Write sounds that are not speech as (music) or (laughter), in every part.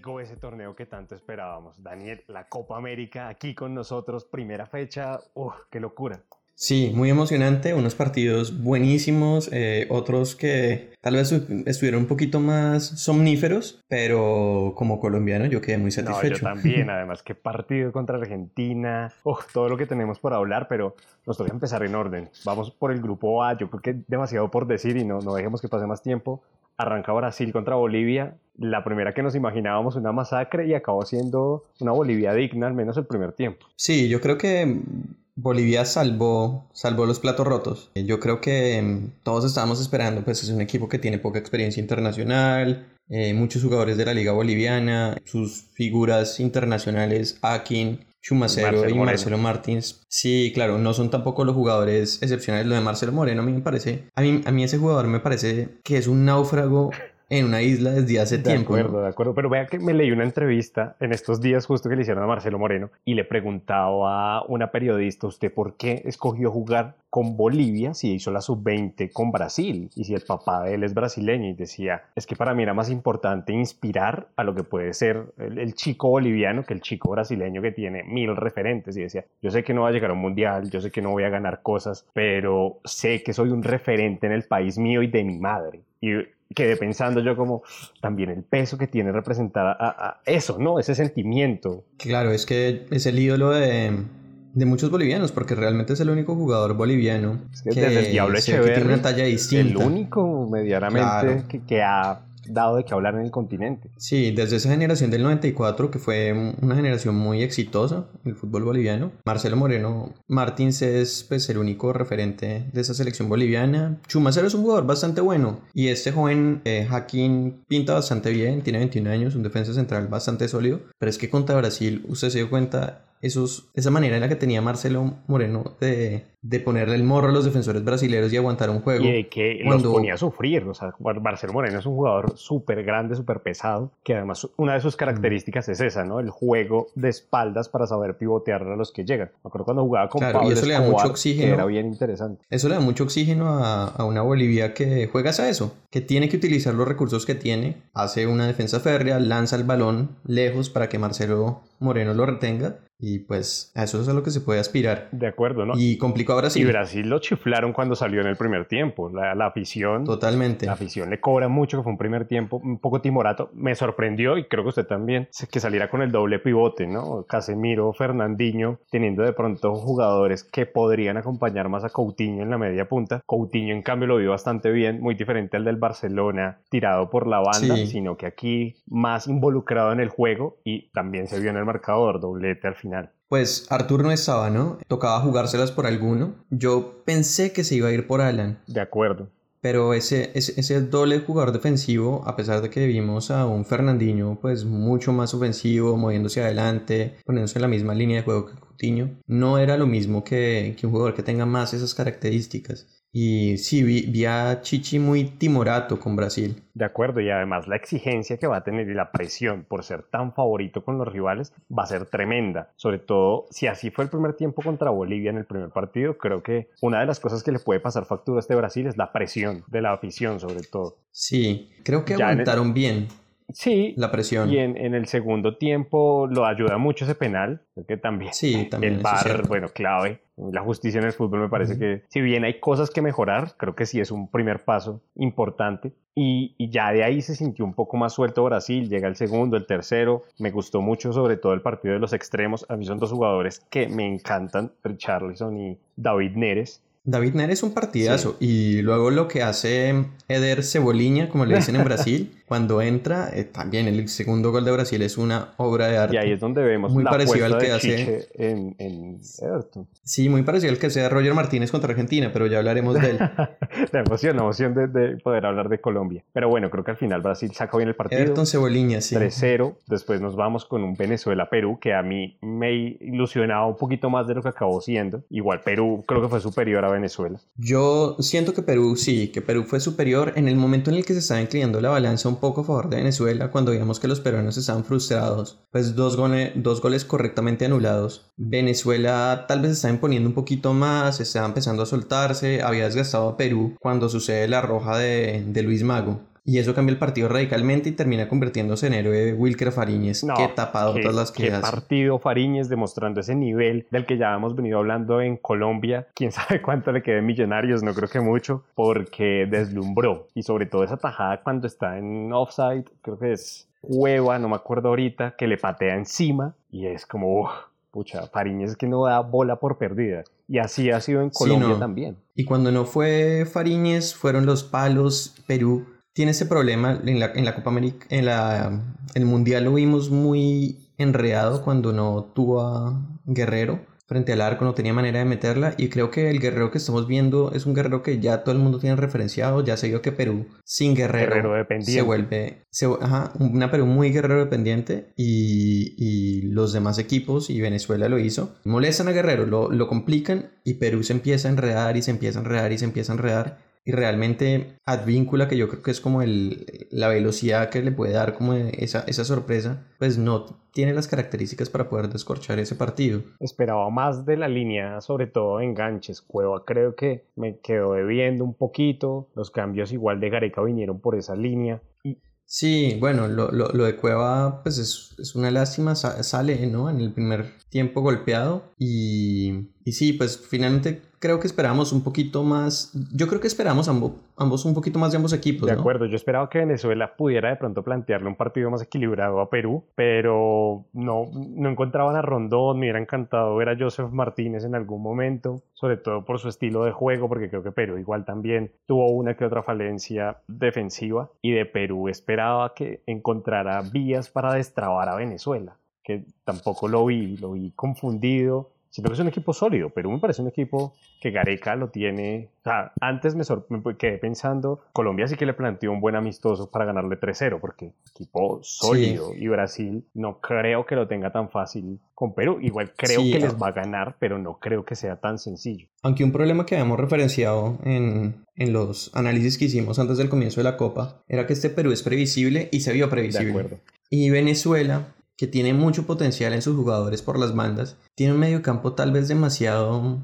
llegó ese torneo que tanto esperábamos. Daniel, la Copa América aquí con nosotros, primera fecha, ¡Uf, qué locura! Sí, muy emocionante, unos partidos buenísimos, eh, otros que tal vez estuvieron un poquito más somníferos, pero como colombiano yo quedé muy satisfecho. yo también, (laughs) además qué partido contra Argentina, Uf, todo lo que tenemos por hablar, pero nos toca empezar en orden. Vamos por el grupo A, yo creo que demasiado por decir y no, no dejemos que pase más tiempo. Arranca Brasil contra Bolivia, la primera que nos imaginábamos una masacre y acabó siendo una Bolivia digna, al menos el primer tiempo. Sí, yo creo que Bolivia salvó, salvó los platos rotos. Yo creo que mm, todos estábamos esperando, pues es un equipo que tiene poca experiencia internacional, eh, muchos jugadores de la liga boliviana, sus figuras internacionales, Akin, Chumacero y Marcelo Martins. Sí, claro, no son tampoco los jugadores excepcionales. Lo de Marcelo Moreno a mí me parece, a mí, a mí ese jugador me parece que es un náufrago en una isla desde hace tiempo. De acuerdo, de acuerdo. Pero vea que me leí una entrevista en estos días justo que le hicieron a Marcelo Moreno y le preguntaba a una periodista, ¿usted por qué escogió jugar con Bolivia si hizo la sub-20 con Brasil? Y si el papá de él es brasileño y decía, es que para mí era más importante inspirar a lo que puede ser el, chico boliviano que el chico brasileño que tiene mil referentes. Y decía, yo sé que no va a llegar a un mundial, yo sé que no voy a ganar cosas, pero sé que soy un referente en el país mío y de mi madre. Y quedé pensando yo como también el peso que tiene representar a, eso, ¿no? Ese sentimiento. Claro, es que es el ídolo de, de muchos bolivianos, porque realmente es el único jugador boliviano que, desde el Diablo tiene una talla distinta. El único medianamente que, que ha dado de que hablar en el continente. Sí, desde esa generación del 94, que fue una generación muy exitosa en el fútbol boliviano, Marcelo Moreno Martins es pues, el único referente de esa selección boliviana. Chumacero es un jugador bastante bueno y este joven eh, Jaquín pinta bastante bien, tiene 21 años, un defensa central bastante sólido, pero es que contra Brasil, usted se dio cuenta, esos, esa manera en la que tenía Marcelo Moreno de, de ponerle el morro a los defensores brasileños y aguantar un juego. Y de que los ponía a sufrir. O sea, Marcelo Moreno es un jugador súper grande, súper pesado, que además una de sus características es esa, ¿no? El juego de espaldas para saber pivotear a los que llegan. Me acuerdo cuando jugaba con claro, y eso le da mucho oxígeno. Era bien interesante. Eso le da mucho oxígeno a, a una Bolivia que juega a eso, que tiene que utilizar los recursos que tiene, hace una defensa férrea, lanza el balón lejos para que Marcelo Moreno lo retenga y pues a eso es a lo que se puede aspirar. De acuerdo, ¿no? Y complicó a Brasil. Y Brasil lo chiflaron cuando salió en el primer tiempo. La, la, afición. Totalmente. La afición le cobra mucho, que fue un primer tiempo un poco timorato. Me sorprendió, y creo que usted también, que saliera con el doble pivote, ¿no? Casemiro, Fernandinho, teniendo de pronto jugadores que podrían acompañar más a Coutinho en la media punta. Coutinho, en cambio, lo vio bastante bien, muy diferente al del Barcelona, tirado por la banda, sino que aquí más involucrado en el juego y también se vio en el marcador, doblete al final. Pues Artur no estaba, ¿no? Tocaba jugárselas por alguno. Yo pensé que se iba a ir por Alan. De acuerdo. Pero ese, ese, ese, doble jugador defensivo, a pesar de que vimos a un Fernandinho pues mucho más ofensivo, moviéndose adelante, poniéndose en la misma línea de juego que Coutinho, no era lo mismo que, que un jugador que tenga más esas características. Y sí, vi, a Chichi muy timorato con Brasil. De acuerdo, y además la exigencia que va a tener y la presión por ser tan favorito con los rivales va a ser tremenda. Sobre todo, si así fue el primer tiempo contra Bolivia en el primer partido, creo que una de las cosas que le puede pasar factura a este Brasil es la presión de la afición, sobre todo. Sí, creo que aguantaron bien. Sí. La presión. Y en, el segundo tiempo lo ayuda mucho ese penal, porque también. Sí, también. El bar, bueno, clave. La justicia en el fútbol me parece que, si bien hay cosas que mejorar, creo que sí es un primer paso importante. Y, y, ya de ahí se sintió un poco más suelto Brasil. Llega el segundo, el tercero. Me gustó mucho, sobre todo el partido de los extremos. A mí son dos jugadores que me encantan, Richarlison y David Neres David Neres es un partidazo y luego lo que hace Eder Ceboliña, como le dicen en Brasil, (laughs) cuando entra, eh, también el segundo gol de Brasil es una obra de arte. Y ahí es donde vemos muy parecido al que hace en, en, Everton. Sí, muy parecido al que hace Roger Martínez contra Argentina, pero ya hablaremos de él. (laughs) la emoción, la emoción de, poder hablar de Colombia. Pero bueno, creo que al final Brasil sacó bien el partido. Everton Ceboliña, sí. 3-0. Después nos vamos con un Venezuela-Perú que a mí me ilusionaba un poquito más de lo que acabó siendo. Igual Perú creo que fue superior a Venezuela. Yo siento que Perú sí, que Perú fue superior en el momento en el que se estaba inclinando la balanza un poco a favor de Venezuela cuando vimos que los peruanos estaban frustrados, pues dos, dos goles correctamente anulados. Venezuela tal vez estaba imponiendo un poquito más, estaba empezando a soltarse, había desgastado a Perú cuando sucede la roja de, de Luis Mago. Y eso cambia el partido radicalmente y termina convirtiéndose en héroe Wilker Fariñez, que tapado todas las que qué partido Fariñez demostrando ese nivel del que ya hemos venido hablando en Colombia. Quién (laughs) sabe cuánto le quede Millonarios, no creo que mucho, porque deslumbró. Y sobre todo esa tajada cuando está en offside, creo que es Cueva, no me acuerdo ahorita, que le patea encima y es como, pucha, Fariñez que no da bola por perdida. Y así ha sido en Colombia también. Y cuando no fue Fariñez, fueron los palos. Perú tiene ese problema en la, en la Copa América, en la, el Mundial lo vimos muy enredado cuando no tuvo a Guerrero frente al arco, no tenía manera de meterla y creo que el guerrero que estamos viendo es un guerrero que ya todo el mundo tiene referenciado, ya se vio que Perú sin guerrero, se vuelve ajá, una Perú muy guerrero dependiente y, y, los demás equipos y Venezuela lo hizo, molestan a Guerrero, lo, lo complican y Perú se empieza a enredar y se empieza a enredar y se empieza a enredar y realmente Advíncula, que yo creo que es como el, la velocidad que le puede dar como esa, esa sorpresa, pues no tiene las características para poder descorchar ese partido. Esperaba más de la línea, sobre todo enganches. Cueva creo que me quedó debiendo un poquito. Los cambios igual de Gareca vinieron por esa línea. Y Sí, bueno, lo, lo, lo, de Cueva pues es, es una lástima, sale, ¿no? En el primer tiempo golpeado y, y sí, pues finalmente creo que esperamos un poquito más. Yo creo que esperamos ambos, ambos un poquito más de ambos equipos. De acuerdo, yo esperaba que Venezuela pudiera de pronto plantearle un partido más equilibrado a Perú, pero no, no encontraban a Rondón. Me hubiera encantado ver a Joseph Martínez en algún momento, sobre todo por su estilo de juego, porque creo que Perú igual también tuvo una que otra falencia defensiva y de Perú esperaba que encontrara vías para destrabar a Venezuela, que tampoco lo vi, lo vi confundido Siento que es un equipo sólido, pero me parece un equipo que Gareca lo tiene. O sea, antes me, quedé pensando, Colombia sí que le planteó un buen amistoso para ganarle 3-0, porque equipo sólido y Brasil no creo que lo tenga tan fácil con Perú. Igual creo que les va a ganar, pero no creo que sea tan sencillo. Aunque un problema que habíamos referenciado en, en los análisis que hicimos antes del comienzo de la Copa era que este Perú es previsible y se vio previsible. De acuerdo. Y Venezuela que tiene mucho potencial en sus jugadores por las bandas, tiene un medio campo tal vez demasiado,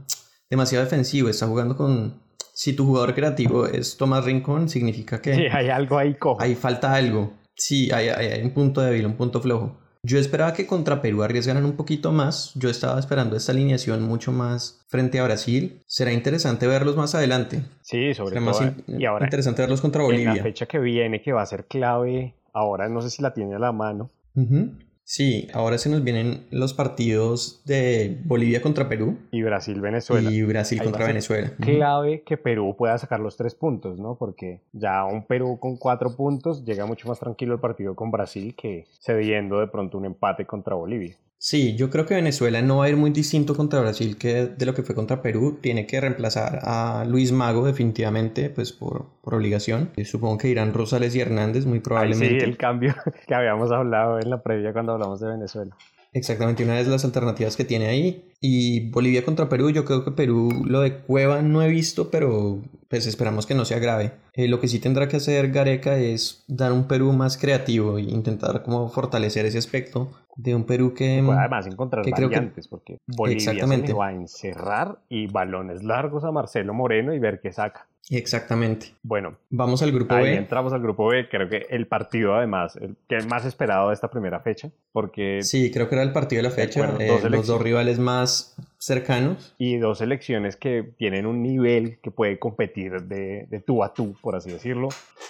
demasiado defensivo, está jugando con... Si tu jugador creativo es Tomás Rincón, significa que... Sí, hay algo ahí cojo. Ahí falta algo. Sí, hay, hay, un punto débil, un punto flojo. Yo esperaba que contra Perú arriesgaran un poquito más. Yo estaba esperando esta alineación mucho más frente a Brasil. Será interesante verlos más adelante. Sí, sobre todo. Más y ahora, interesante verlos contra Bolivia. En la fecha que viene, que va a ser clave, ahora no sé si la tiene a la mano. Sí, ahora se nos vienen los partidos de Bolivia contra Perú. Y Brasil-Venezuela. Y Brasil contra Venezuela. Clave que Perú pueda sacar los tres puntos, ¿no? Porque ya un Perú con cuatro puntos llega mucho más tranquilo el partido con Brasil que cediendo de pronto un empate contra Bolivia. Sí, yo creo que Venezuela no va a ir muy distinto contra Brasil que de lo que fue contra Perú. Tiene que reemplazar a Luis Mago definitivamente, pues por, por obligación. Y supongo que irán Rosales y Hernández muy probablemente. sí, el cambio (laughs) que habíamos hablado en la previa cuando hablamos de Venezuela. Exactamente, una de las alternativas que tiene ahí. Y Bolivia contra Perú, yo creo que Perú lo de Cueva no he visto, pero pues esperamos que no sea grave. Eh, lo que sí tendrá que hacer Gareca es dar un Perú más creativo e intentar como fortalecer ese aspecto de un Perú que... además encontrar variantes, porque Bolivia Exactamente. se va a encerrar y balones largos a Marcelo Moreno y ver qué saca. Exactamente. Bueno, vamos al grupo ahí B. Entramos al grupo B, creo que el partido además, el que más esperado de esta primera fecha, porque... Sí, creo que era el partido de la fecha, eh, los dos rivales más cercanos. Y dos selecciones que tienen un nivel que puede competir de, de tú a tú, por así decirlo.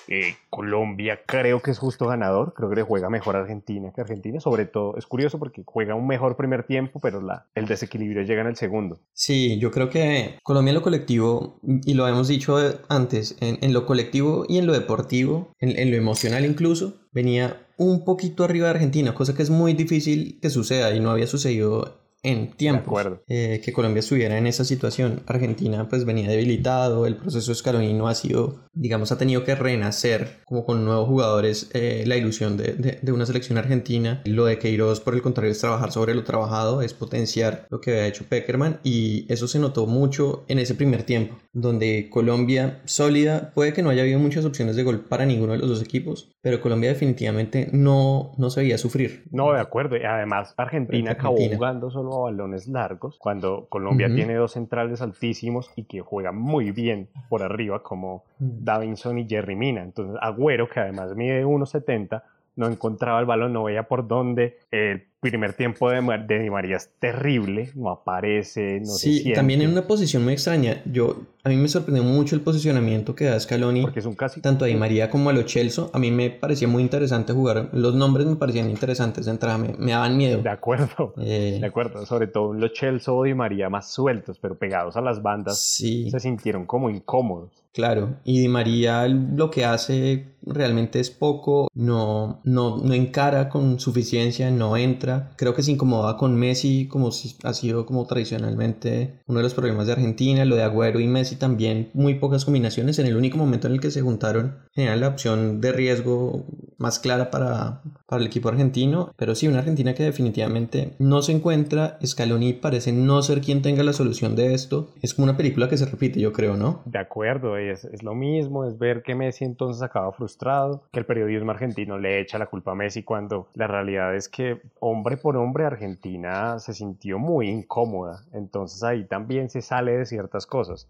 Eh, Colombia creo que es justo ganador, creo que le juega mejor a Argentina que Argentina, sobre todo es curioso porque juega un mejor primer tiempo, pero la, el desequilibrio llega en el segundo. Sí, yo creo que Colombia en lo colectivo, y lo hemos dicho antes, en, en lo colectivo y en lo deportivo, en, en lo emocional incluso, venía un poquito arriba de Argentina, cosa que es muy difícil que suceda y no había sucedido en tiempo eh, que Colombia estuviera en esa situación. Argentina pues venía debilitado, el proceso escalonino ha sido, digamos, ha tenido que renacer como con nuevos jugadores eh, la ilusión de, de, una selección argentina. Lo de Queiroz, por el contrario, es trabajar sobre lo trabajado, es potenciar lo que había hecho Peckerman y eso se notó mucho en ese primer tiempo, donde Colombia sólida, puede que no haya habido muchas opciones de gol para ninguno de los dos equipos, pero Colombia definitivamente no, no se veía sufrir. No, de acuerdo, y además Argentina, Argentina. acabó jugando solo balones largos, cuando Colombia tiene dos centrales altísimos y que juegan muy bien por arriba, como. Davinson y Jerry Mina. Entonces, Agüero, que además mide 1,70, no encontraba el balón, no veía por dónde. El primer tiempo de, de Di María es terrible, no aparece, no sí, se también en una posición muy extraña. Yo, a mí me sorprendió mucho el posicionamiento que da Scaloni. Porque es un casi... Tanto a Di María como a Lo Celso. A mí me parecía muy interesante jugar. Los nombres me parecían interesantes de entrada, me, me daban miedo. De acuerdo, eh, de acuerdo. Sobre todo Lo Celso o Di María más sueltos, pero pegados a las bandas. Sí. Se sintieron como incómodos. Claro, y Di María lo que hace realmente es poco, no, no, no encara con suficiencia, no entra. Creo que se incomoda con Messi, como si ha sido como tradicionalmente uno de los problemas de Argentina. Lo de Agüero y Messi también, muy pocas combinaciones. En el único momento en el que se juntaron, generan la opción de riesgo más clara para, para el equipo argentino. Pero sí, una Argentina que definitivamente no se encuentra. Scaloni parece no ser quien tenga la solución de esto. Es como una película que se repite, yo creo, ¿no? De acuerdo, es, lo mismo, es ver que Messi entonces acaba frustrado, que el periodismo argentino le echa la culpa a Messi cuando la realidad es que hombre por hombre Argentina se sintió muy incómoda, entonces ahí también se sale de ciertas cosas.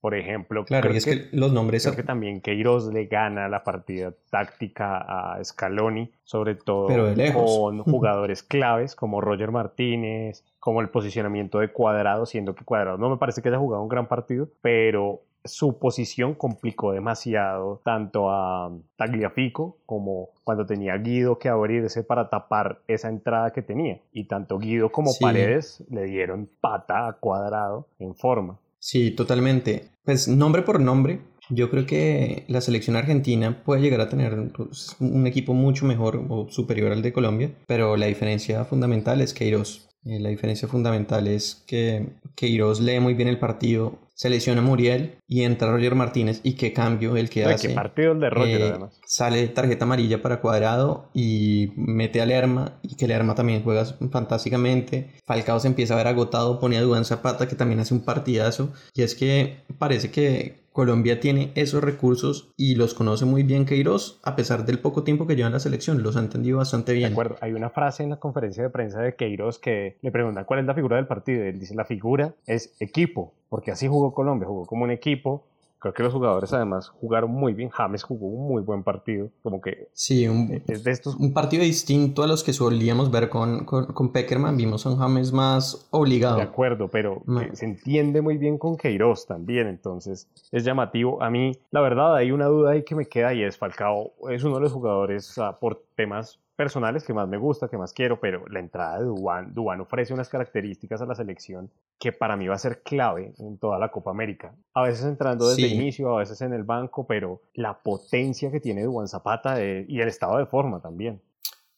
Por ejemplo, claro, es que, los nombres. Creo que también Queiroz le gana la partida táctica a Scaloni, sobre todo con (laughs) jugadores claves como Roger Martínez, como el posicionamiento de Cuadrado, siendo que Cuadrado no me parece que haya jugado un gran partido, pero su posición complicó demasiado tanto a Tagliafico como cuando tenía Guido que abrirse para tapar esa entrada que tenía. Y tanto Guido como Paredes le dieron pata a cuadrado en forma. Sí, totalmente. Pues nombre por nombre, yo creo que la selección argentina puede llegar a tener pues, un equipo mucho mejor o superior al de Colombia, pero la diferencia fundamental es Queiroz. Eh, la diferencia fundamental es que Queiroz lee muy bien el partido, se lesiona Muriel y entra Roger Martínez y qué cambio el que hace. ¿Qué partido el de Roger eh, además? Sale tarjeta amarilla para Cuadrado y mete a Lerma y que Lerma también juega fantásticamente. Falcao se empieza a ver agotado, pone a Duván Zapata que también hace un partidazo y es que parece que Colombia tiene esos recursos y los conoce muy bien Queiroz, a pesar del poco tiempo que lleva en la selección, los ha entendido bastante bien. De acuerdo, hay una frase en la conferencia de prensa de Queiroz que le preguntan cuál es la figura del partido. Él dice, la figura es equipo, porque así jugó Colombia, jugó como un equipo, Creo que los jugadores además jugaron muy bien. James jugó un muy buen partido. Como que sí, un, es de estos... un partido distinto a los que solíamos ver con, con, Peckerman. Vimos a un James más obligado. De acuerdo, pero se entiende muy bien con Queiroz también. Entonces es llamativo. A mí, la verdad, hay una duda ahí que me queda y es Falcao. Es uno de los jugadores por temas personales que más me gusta, que más quiero, pero la entrada de Duan, Duan ofrece unas características a la selección que para mí va a ser clave en toda la Copa América. A veces entrando desde el inicio, a veces en el banco, pero la potencia que tiene Duan Zapata eh, y el estado de forma también.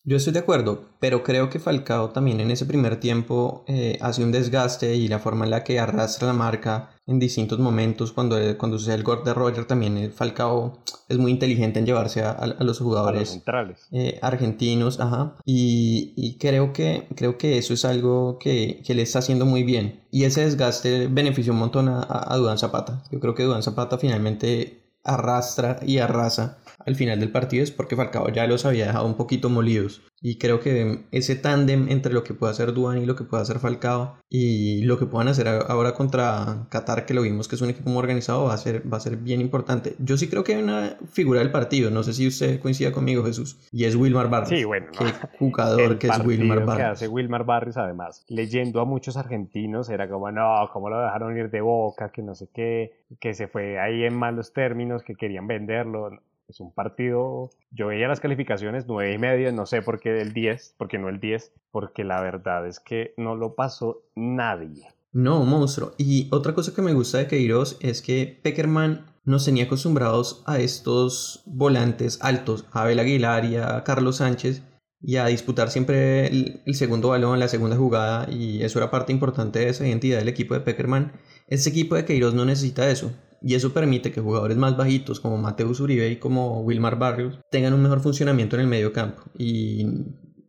Yo estoy de acuerdo, pero creo que Falcao también en ese primer tiempo eh, hace un desgaste y la forma en la que arrastra la marca en distintos momentos, cuando, cuando sucede el gol de Roger, también el Falcao es muy inteligente en llevarse a, los jugadores centrales. Eh, argentinos, ajá, y, creo, que, creo que eso es algo que, que, le está haciendo muy bien. Y ese desgaste benefició un montón a, a, Dudan Zapata. Yo creo que Dudan Zapata finalmente arrastra y arrasa al final del partido es porque Falcao ya los había dejado un poquito molidos. Y creo que ese tándem entre lo que puede hacer Duan y lo que puede hacer Falcao y lo que puedan hacer ahora contra Qatar, que lo vimos que es un equipo muy organizado, va a ser, va a ser bien importante. Yo sí creo que hay una figura del partido, no sé si usted coincida conmigo, Jesús, y es Wilmar Barrios. Sí, bueno. Qué jugador que es Wilmar Barrios. que hace Wilmar Barrios, además, leyendo a muchos argentinos, era como, no, cómo lo dejaron ir de boca, que no sé qué, que se fue ahí en malos términos, que querían venderlo es un partido, yo veía las calificaciones 9 y medio, no sé por qué el 10, porque no el 10, porque la verdad es que no lo pasó nadie. No, monstruo. Y otra cosa que me gusta de Queiroz es que Peckerman nos tenía acostumbrados a estos volantes altos, a Abel Aguilar y a Carlos Sánchez, y a disputar siempre el, el, segundo balón, la segunda jugada, y eso era parte importante de esa identidad del equipo de Peckerman. Este equipo de Queiroz no necesita eso y eso permite que jugadores más bajitos como Mateus Uribe y como Wilmar Barrios tengan un mejor funcionamiento en el medio campo y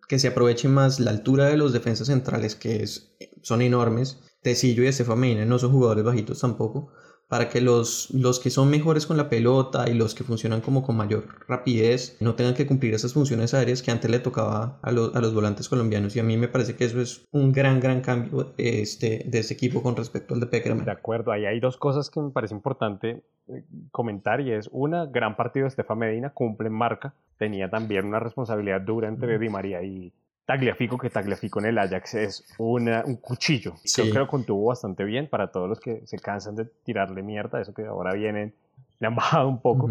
que se aproveche más la altura de los defensas centrales que son enormes. Tecillo y Estefan no son jugadores bajitos tampoco para que los, los que son mejores con la pelota y los que funcionan como con mayor rapidez no tengan que cumplir esas funciones aéreas que antes le tocaba a, los, a los volantes colombianos. Y a mí me parece que eso es un gran, gran cambio este, de este equipo con respecto al de Peckerman. De acuerdo, ahí hay dos cosas que me parece importante eh, comentar y es una, gran partido de Estefan Medina, cumple en marca, tenía también una responsabilidad dura entre Di María y, Tagliafico, que Tagliafico en el Ajax es una, un cuchillo. Creo que contuvo bastante bien para todos los que se cansan de tirarle mierda, eso que ahora vienen, le han bajado un poco.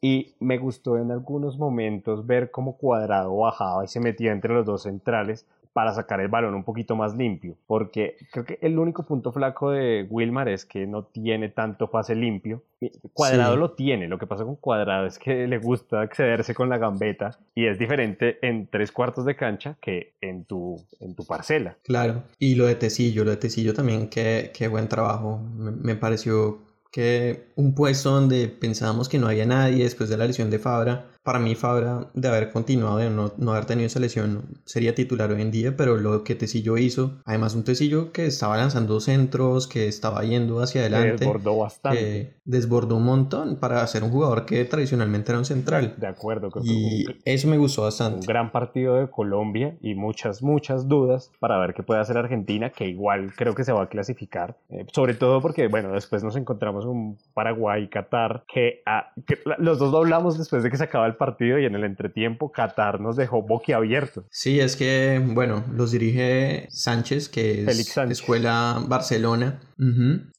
Y me gustó en algunos momentos ver cómo Cuadrado bajaba y se metía entre los dos centrales para sacar el balón un poquito más limpio, porque creo que el único punto flaco de Wilmar es que no tiene tanto pase limpio. Cuadrado lo tiene, lo que pasa con Cuadrado es que le gusta excederse con la gambeta y es diferente en tres cuartos de cancha que en tu, en tu parcela. Claro, y lo de Tecillo, lo de Tecillo también, qué, qué buen trabajo, me, me pareció que un puesto donde pensábamos que no había nadie después de la lesión de Fabra, para mí Fabra de haber continuado, de no, no, haber tenido esa lesión, sería titular hoy en día, pero lo que Tecillo hizo, además un Tecillo que estaba lanzando centros, que estaba yendo hacia adelante. Desbordó bastante. Que desbordó un montón para ser un jugador que tradicionalmente era un central. De acuerdo. Creo y eso me gustó bastante. Un gran partido de Colombia y muchas, muchas dudas para ver qué puede hacer Argentina, que igual creo que se va a clasificar. Eh, sobre todo porque, bueno, después nos encontramos un Paraguay-Qatar que, ah, que, los dos lo hablamos después de que se acaba el partido y en el entretiempo Qatar nos dejó boquiabiertos. Sí, es que, bueno, los dirige Sánchez, que es Escuela Barcelona.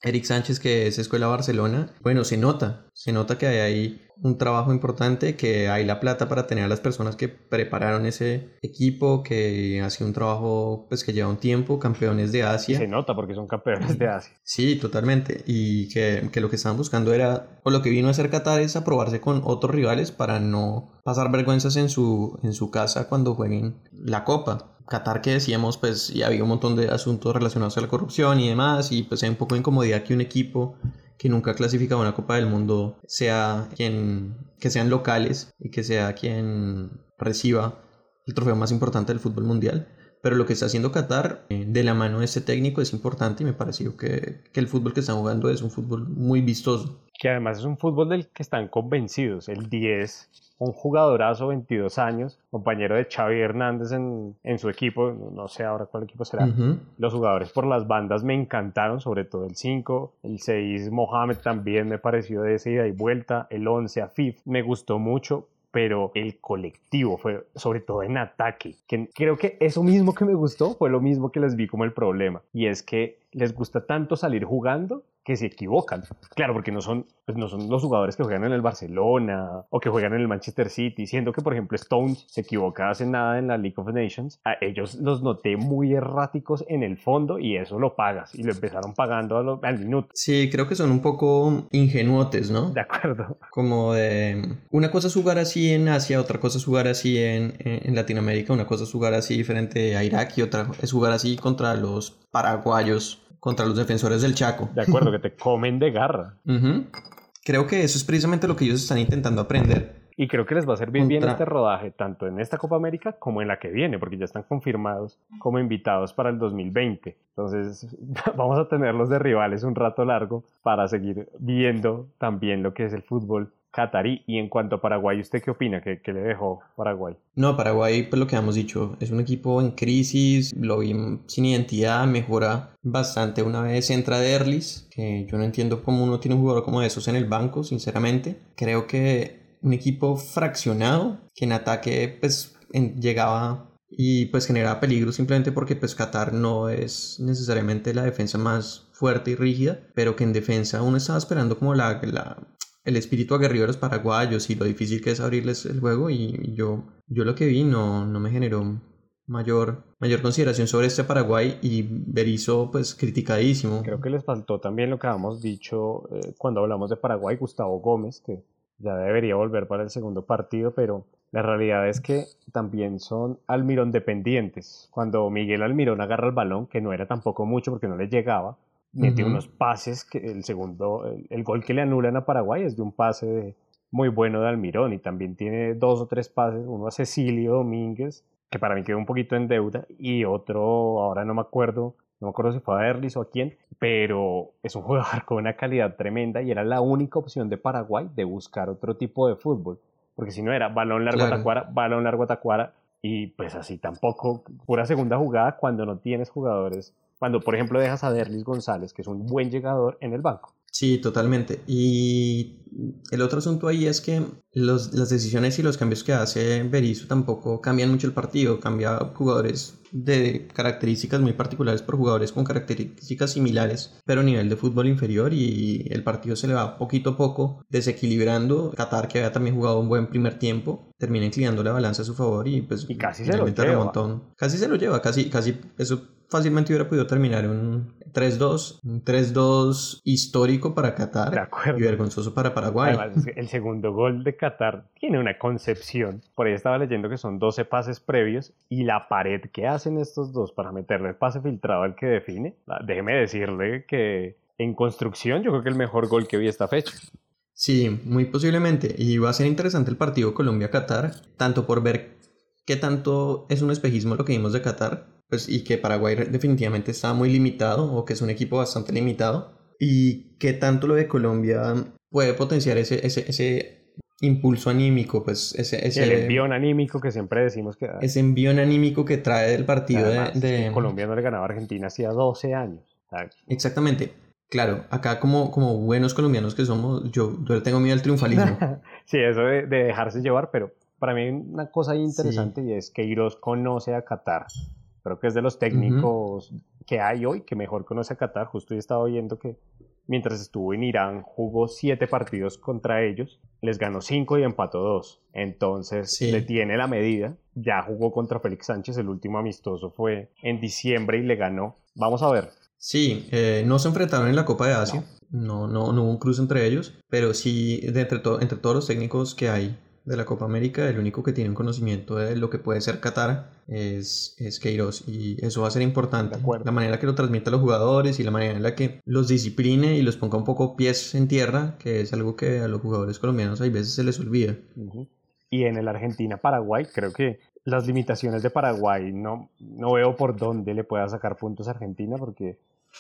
Eric Sánchez, que es Escuela Barcelona. Bueno, se nota, se nota que hay ahí un trabajo importante, que hay la plata para tener a las personas que prepararon ese equipo, que hace un trabajo pues que lleva un tiempo, campeones de Asia. Se nota porque son campeones de Asia. (laughs) Sí, totalmente. Y que, que lo que estaban buscando era, o lo que vino a hacer Qatar es aprobarse con otros rivales para no pasar vergüenzas en su, en su casa cuando jueguen la Copa. Qatar que decíamos, pues ya había un montón de asuntos relacionados a la corrupción y demás, y pues hay un poco de incomodidad que un equipo que nunca ha clasificado una Copa del Mundo sea quien, que sean locales y que sea quien reciba el trofeo más importante del fútbol mundial. Pero lo que está haciendo Qatar eh, de la mano de este técnico es importante y me pareció que, que el fútbol que están jugando es un fútbol muy vistoso. Que además es un fútbol del que están convencidos. El 10 un jugadorazo, 22 años, compañero de Xavi Hernández en, en su equipo, no sé ahora cuál equipo será. Los jugadores por las bandas me encantaron, sobre todo el 5, el 6 Mohamed también me pareció de esa ida y vuelta, el 11 Afif me gustó mucho, pero el colectivo fue sobre todo en ataque, que creo que eso mismo que me gustó fue lo mismo que les vi como el problema, y es que les gusta tanto salir jugando que se equivocan. Claro, porque no son, pues no son los jugadores que juegan en el Barcelona o que juegan en el Manchester City, siendo que, por ejemplo, Stones se equivoca hace nada en la League of Nations. A ellos los noté muy erráticos en el fondo y eso lo pagas. Y lo empezaron pagando al minuto. Sí, creo que son un poco ingenuotes, ¿no? De acuerdo. Como de... Una cosa es jugar así en Asia, otra cosa es jugar así en, en Latinoamérica, una cosa es jugar así frente a Irak y otra es jugar así contra los paraguayos contra los defensores del Chaco. De acuerdo, que te (laughs) comen de garra. Creo que eso es precisamente lo que ellos están intentando aprender. Y creo que les va a servir bien este rodaje, tanto en esta Copa América como en la que viene, porque ya están confirmados como invitados para el 2020. Entonces, (laughs) vamos a tenerlos de rivales un rato largo para seguir viendo también lo que es el fútbol catarí. Y en cuanto a Paraguay, ¿usted qué opina? ¿Qué, le dejó Paraguay? No, Paraguay, pues lo que hemos dicho, es un equipo en crisis, lo vi sin identidad, mejora bastante una vez entra Derlis, que yo no entiendo cómo uno tiene un jugador como esos en el banco, sinceramente. Creo que un equipo fraccionado, que en ataque pues llegaba y pues generaba peligro simplemente porque pues Qatar no es necesariamente la defensa más fuerte y rígida, pero que en defensa uno estaba esperando como la, la el espíritu aguerrido de los paraguayos y lo difícil que es abrirles el juego y yo, yo lo que vi no, no me generó mayor, mayor consideración sobre este Paraguay y Berizzo pues criticadísimo. Creo que les faltó también lo que habíamos dicho eh, cuando hablamos de Paraguay, Gustavo Gómez, que ya debería volver para el segundo partido, pero la realidad es que también son Almirón dependientes. Cuando Miguel Almirón agarra el balón, que no era tampoco mucho porque no le llegaba, mete unos pases que el segundo, el, gol que le anulan a Paraguay es de un pase muy bueno de Almirón y también tiene dos o tres pases, uno a Cecilio Domínguez, que para mí quedó un poquito en deuda, y otro, ahora no me acuerdo no me acuerdo si fue a Erlis o a quién, pero es un jugador (laughs) con una calidad tremenda y era la única opción de Paraguay de buscar otro tipo de fútbol, porque si no era balón largo a Tacuara, balón largo a Tacuara, y pues así tampoco, pura segunda jugada cuando no tienes jugadores, cuando por ejemplo dejas a Derlis González, que es un buen llegador en el banco. Sí, totalmente. Y el otro asunto ahí es que los, las decisiones y los cambios que hace Berizzo tampoco cambian mucho el partido, cambia jugadores de características muy particulares por jugadores con características similares, pero a nivel de fútbol inferior y el partido se le va poquito a poco desequilibrando. Qatar, que había también jugado un buen primer tiempo, termina inclinando la balanza a su favor y pues y casi se lo lleva. Casi se lo lleva, casi, casi eso fácilmente hubiera podido terminar un 3-2, un 3-2 histórico para Qatar y vergonzoso para Paraguay. Además, el segundo gol de Qatar tiene una concepción. Por ahí estaba leyendo que son 12 pases previos y la pared que hacen estos dos para meterle el pase filtrado al que define, déjeme decirle que en construcción yo creo que el mejor gol que vi esta fecha. Sí, muy posiblemente. Y va a ser interesante el partido Colombia-Qatar, tanto por ver qué tanto es un espejismo lo que vimos de Qatar, pues, y que Paraguay definitivamente está muy limitado o que es un equipo bastante limitado y qué tanto lo de Colombia puede potenciar ese, ese, ese impulso anímico, pues ese, ese el envión anímico que siempre decimos que ese envío anímico que trae del partido de, Colombia no le ganaba a Argentina hacía 12 años. Exactamente. Claro, acá como, como buenos colombianos que somos, yo, yo tengo miedo al triunfalismo. (laughs) sí, eso de, dejarse llevar, pero para mí una cosa interesante y es que Iros conoce a Qatar Creo que es de los técnicos que hay hoy que mejor conoce a Qatar. Justo he estado viendo que mientras estuvo en Irán jugó siete partidos contra ellos, les ganó cinco y empató dos. Entonces le tiene la medida. Ya jugó contra Félix Sánchez, el último amistoso fue en diciembre y le ganó. Vamos a ver. Sí, eh, no se enfrentaron en la Copa de Asia. No, no, no, hubo un cruce entre ellos, pero sí de entre, entre todos los técnicos que hay de la Copa América, el único que tiene un conocimiento de lo que puede ser Qatar es, es Queiroz y eso va a ser importante. La manera que lo transmite a los jugadores y la manera en la que los discipline y los ponga un poco pies en tierra, que es algo que a los jugadores colombianos hay veces se les olvida. Y en el Argentina-Paraguay, creo que las limitaciones de Paraguay no, no veo por dónde le pueda sacar puntos a Argentina porque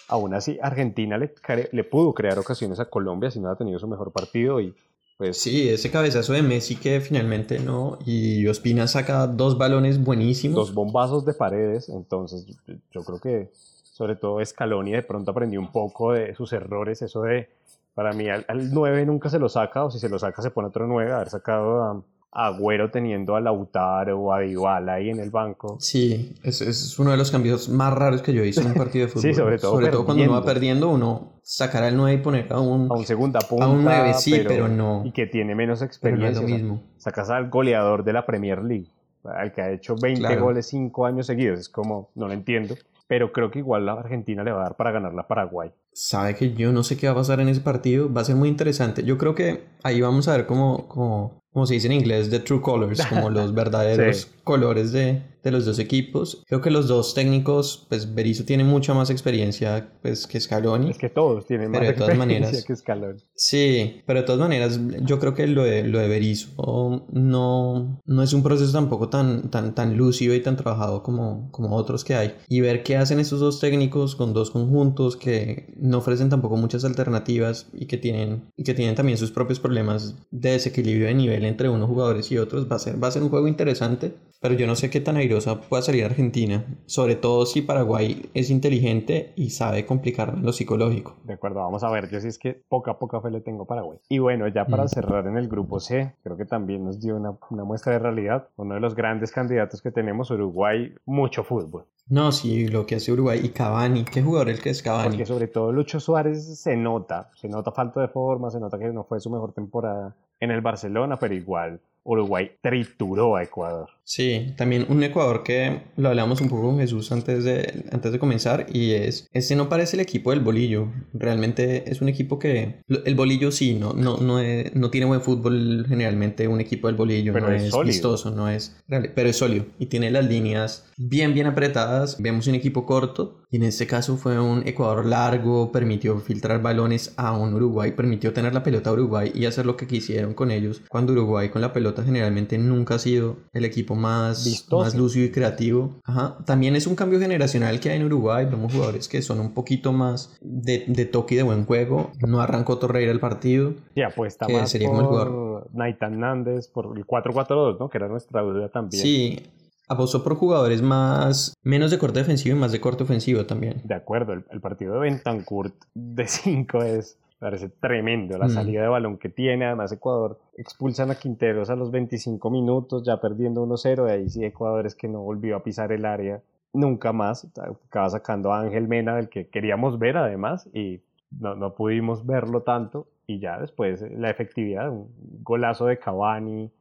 aún así Argentina le, le pudo crear ocasiones a Colombia si no ha tenido su mejor partido y pues sí, ese cabezazo de Messi que finalmente no. Y Ospina saca dos balones buenísimos. Dos bombazos de paredes. Entonces, yo creo que sobre todo Scaloni de pronto aprendió un poco de sus errores. Eso de, para mí, al, al 9 nunca se lo saca, o si se lo saca, se pone otro 9. Haber sacado a, Agüero teniendo a Lautaro o a Dybala ahí en el banco. Sí, es, es uno de los cambios más raros que yo he visto en un partido de (laughs) fútbol. sí, sobre todo, sobre todo cuando uno va perdiendo, uno sacará el 9 y poner a un, a un segunda punta. A un 9, sí, pero, no. Y que tiene menos experiencia. lo mismo. sacas al goleador de la Premier League, al que ha hecho 20 goles 5 años seguidos. Es como, no lo entiendo pero creo que igual la Argentina le va a dar para ganar la Paraguay. Sabe que yo no sé qué va a pasar en ese partido, va a ser muy interesante. Yo creo que ahí vamos a ver cómo, cómo, como se dice en inglés, the true colors, como (laughs) los verdaderos colores de, de, los dos equipos. Creo que los dos técnicos, pues Berizzo tiene mucha más experiencia pues, que Scaloni. Es que todos tienen más experiencia que Scaloni. Sí, pero de todas maneras, yo creo que lo de, lo de Berizzo no, no es un proceso tampoco tan, tan, tan lúcido y tan trabajado como, como otros que hay. Y ver qué hacen estos dos técnicos con dos conjuntos que no ofrecen tampoco muchas alternativas y que tienen, y que tienen también sus propios problemas de desequilibrio de nivel entre unos jugadores y otros, va a ser, va a ser un juego interesante, pero yo no sé qué tan airosa pueda salir Argentina, sobre todo si Paraguay es inteligente y sabe complicar lo psicológico. De acuerdo, vamos a ver, yo sí es que poca poca fe le tengo a Paraguay. Y bueno, ya para mm. cerrar en el grupo C, creo que también nos dio una, una muestra de realidad, uno de los grandes candidatos que tenemos, Uruguay, mucho fútbol. No, sí, lo que hace Uruguay y Cavani, ¿qué jugador el que es Cavani? Porque sobre todo Lucho Suárez se nota, se nota falta de forma, se nota que no fue su mejor temporada en el Barcelona, pero igual Uruguay trituró a Ecuador. Sí, también un Ecuador que lo hablamos un poco con Jesús antes de, antes de comenzar y es, este no parece el equipo del bolillo, realmente es un equipo que, el bolillo sí, no, no, no, no tiene buen fútbol generalmente un equipo del bolillo, no es, vistoso, no es, pero es sólido y tiene las líneas bien, bien apretadas, vemos un equipo corto y en este caso fue un Ecuador largo, permitió filtrar balones a un Uruguay, permitió tener la pelota a Uruguay y hacer lo que quisieron con ellos cuando Uruguay con la pelota pelota generalmente nunca ha sido el equipo más, más lúcido y creativo. Ajá. También es un cambio generacional que hay en Uruguay. Vemos jugadores que son un poquito más de, de toque y de buen juego. No arrancó Torreira el partido. Sí, apuesta más sería por jugador. Naitan Nández, por el 4-4-2, ¿no? Que era nuestra duda también. Sí, apostó por jugadores más menos de corte defensivo y más de corte ofensivo también. De acuerdo, el, partido de Bentancourt de (laughs) 5 es parece tremendo la mm. salida de balón que tiene. Además, Ecuador expulsan a Quinteros a los 25 minutos, ya perdiendo 1-0. De ahí sí, Ecuador es que no volvió a pisar el área nunca más. Acaba sacando a Ángel Mena, del que queríamos ver además, y no, no pudimos verlo tanto. Y ya después la efectividad, un golazo de Cavani,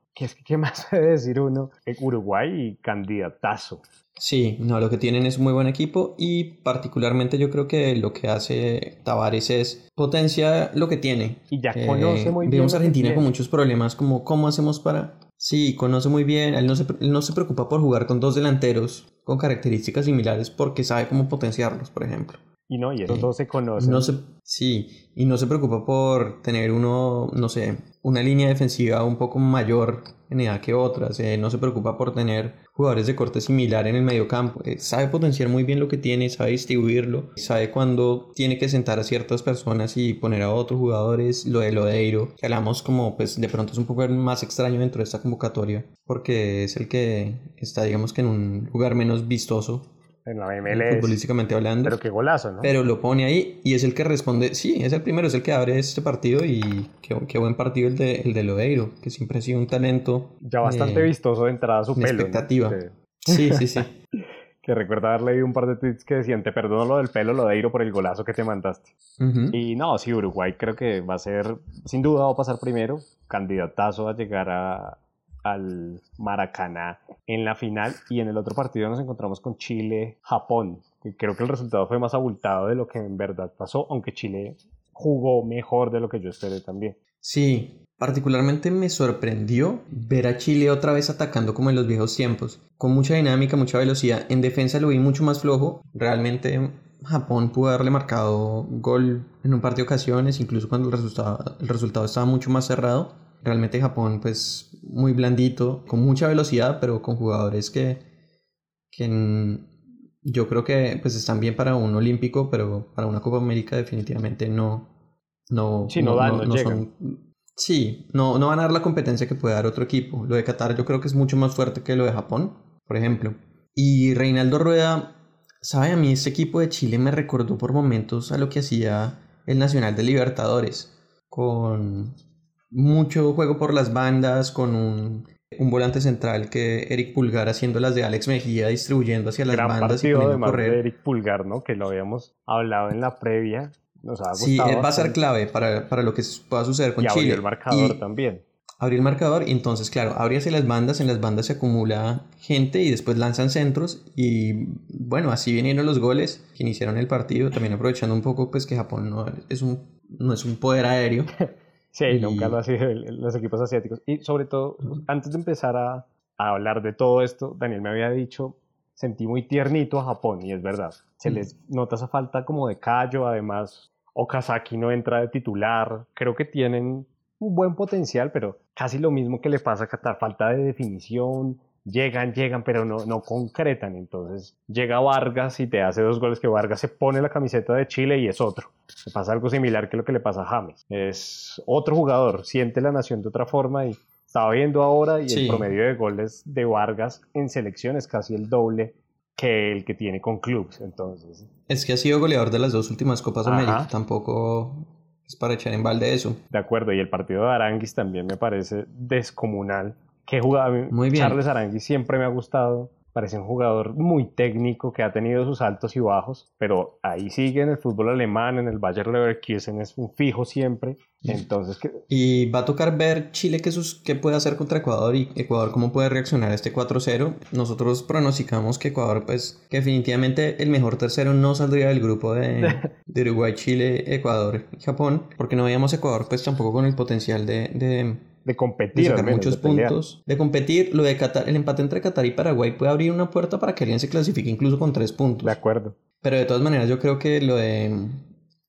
¿Qué, más (laughs) puede decir uno? Uruguay y candidatazo. Sí, no, lo que tienen es muy buen equipo y particularmente yo creo que lo que hace Tavares es potencia lo que tiene. Y ya conoce muy bien. Vemos a Argentina con muchos problemas, como cómo hacemos para... Sí, conoce muy bien, él no, se, él no se preocupa por jugar con dos delanteros con características similares porque sabe cómo potenciarlos, por ejemplo. Y no, y dos se conocen. No sí, y no se preocupa por tener uno, no sé, una línea defensiva un poco mayor en edad que otras. Eh, no se preocupa por tener jugadores de corte similar en el medio campo. Eh, sabe potenciar muy bien lo que tiene, sabe distribuirlo, sabe cuándo tiene que sentar a ciertas personas y poner a otros jugadores. Lo de Lodeiro, que hablamos como, pues de pronto es un poco más extraño dentro de esta convocatoria, porque es el que está, digamos que en un lugar menos vistoso en la MLS. Futbolísticamente hablando. Pero qué golazo, ¿no? Pero lo pone ahí y es el que responde. Sí, es el primero, es el que abre este partido y qué, buen partido el de, el de Lodeiro, que siempre ha sido un talento. Ya bastante eh, vistoso de entrada a su pelo. expectativa. Sí, sí, sí. (laughs) que recuerda haber leído un par de tweets que decían: Te perdono lo del pelo, Lodeiro, por el golazo que te mandaste. Y no, sí, Uruguay creo que va a ser, sin duda, va a pasar primero. Candidatazo a llegar a, al Maracaná en la final y en el otro partido nos encontramos con Chile-Japón. Creo que el resultado fue más abultado de lo que en verdad pasó, aunque Chile jugó mejor de lo que yo esperé también. Sí, particularmente me sorprendió ver a Chile otra vez atacando como en los viejos tiempos, con mucha dinámica, mucha velocidad. En defensa lo vi mucho más flojo. Realmente Japón pudo haberle marcado gol en un par de ocasiones, incluso cuando el resultado, el resultado estaba mucho más cerrado. Realmente Japón pues muy blandito, con mucha velocidad, pero con jugadores que, que yo creo que pues están bien para un olímpico, pero para una Copa América definitivamente no no, sí, no, son sí, no, no van a dar la competencia que puede dar otro equipo. Lo de Qatar yo creo que es mucho más fuerte que lo de Japón, por ejemplo. Y Reinaldo Rueda, sabe a mí este equipo de Chile me recordó por momentos a lo que hacía el Nacional de Libertadores con mucho juego por las bandas con un, un volante central que Eric Pulgar haciendo las de Alex Mejía distribuyendo hacia las bandas y poniendo a correr. De Eric Pulgar, ¿no? Que lo habíamos hablado en la previa. Nos ha sí, él va a ser clave para, para, lo que pueda suceder con y Chile. el marcador también. Abrir el marcador y entonces, claro, hacia las bandas, en las bandas se acumula gente y después lanzan centros y bueno, así vinieron los goles que iniciaron el partido, también aprovechando un poco pues que Japón no es un, no es un poder aéreo. (laughs) Sí, nunca lo ha sido los equipos asiáticos. Y sobre todo, antes de empezar a, a, hablar de todo esto, Daniel me había dicho, sentí muy tiernito a Japón, y es verdad. Se les nota esa falta como de callo, además Okazaki no entra de titular. Creo que tienen un buen potencial, pero casi lo mismo que le pasa a Qatar, falta de definición, llegan, llegan, pero no, no concretan. Entonces llega Vargas y te hace dos goles que Vargas se pone la camiseta de Chile y es otro. Se pasa algo similar que lo que le pasa a James. Es otro jugador, siente la nación de otra forma y estaba viendo ahora y el promedio de goles de Vargas en selección es casi el doble que el que tiene con clubes. Entonces. Es que ha sido goleador de las dos últimas Copas América. Tampoco es para echar en balde eso. De acuerdo, y el partido de Aranguis también me parece descomunal que jugaba muy bien. Charles Arangui siempre me ha gustado. Parece un jugador muy técnico que ha tenido sus altos y bajos, pero ahí sigue en el fútbol alemán, en el Bayer Leverkusen, es un fijo siempre. Entonces, Y va a tocar ver Chile qué, sus, qué puede hacer contra Ecuador y Ecuador cómo puede reaccionar a este 4-0. Nosotros pronosticamos que Ecuador, pues, que definitivamente el mejor tercero no saldría del grupo de, (laughs) de Uruguay, Chile, Ecuador y Japón, porque no veíamos Ecuador, pues, tampoco con el potencial de, de de competir. De muchos puntos. De competir, lo de Qatar, el empate entre Qatar y Paraguay puede abrir una puerta para que alguien se clasifique incluso con tres puntos. De acuerdo. Pero de todas maneras, yo creo que lo de,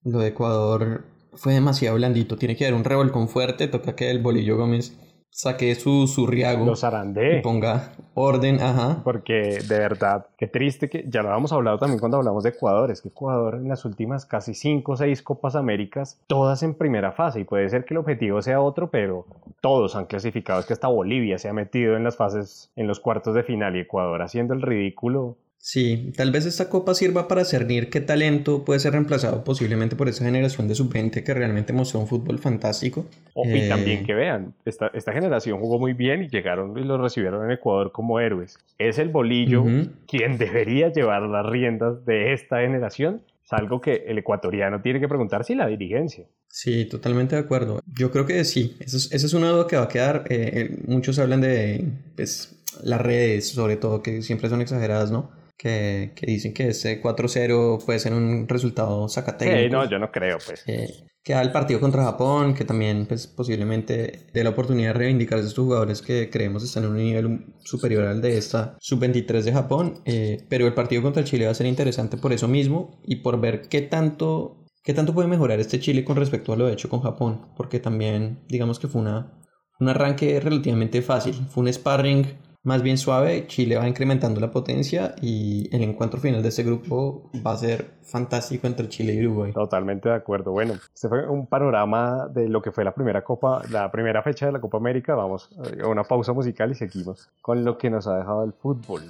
lo de Ecuador fue demasiado blandito. Tiene que haber un revolcón fuerte. Toca que el Bolillo Gómez saque su, su riago. Los arandé. Y ponga orden, ajá. Porque de verdad, qué triste que ya lo habíamos hablado también cuando hablamos de Ecuador. Es que Ecuador en las últimas casi 5 o 6 Copas Américas, todas en primera fase. Y puede ser que el objetivo sea otro, pero todos han clasificado. Es que hasta Bolivia se ha metido en las fases, en los cuartos de final y Ecuador haciendo el ridículo Sí, tal vez esta copa sirva para cernir qué talento puede ser reemplazado posiblemente por esa generación de sub-20 que realmente mostró un fútbol fantástico. y eh, también que vean, esta, esta, generación jugó muy bien y llegaron y los recibieron en Ecuador como héroes. Es el bolillo quien debería llevar las riendas de esta generación. Es algo que el ecuatoriano tiene que preguntar si la dirigencia. Sí, totalmente de acuerdo. Yo creo que sí. Esa es, es, una duda que va a quedar. Eh, eh, muchos hablan de pues, las redes, sobre todo, que siempre son exageradas, ¿no? Que, dicen que ese 4-0 puede ser un resultado sacatécnico. Sí, no, yo no creo, pues. que da el partido contra Japón, que también pues, posiblemente dé la oportunidad de reivindicar a estos jugadores que creemos están en un nivel superior al de esta sub-23 de Japón. Eh, pero el partido contra Chile va a ser interesante por eso mismo y por ver qué tanto, qué tanto puede mejorar este Chile con respecto a lo hecho con Japón. Porque también, digamos que fue una, un arranque relativamente fácil. Fue un sparring más bien suave. Chile va incrementando la potencia y el encuentro final de este grupo va a ser fantástico entre Chile y Uruguay. Totalmente de acuerdo. Bueno, este fue un panorama de lo que fue la primera Copa, la primera fecha de la Copa América. Vamos a una pausa musical y seguimos con lo que nos ha dejado el fútbol.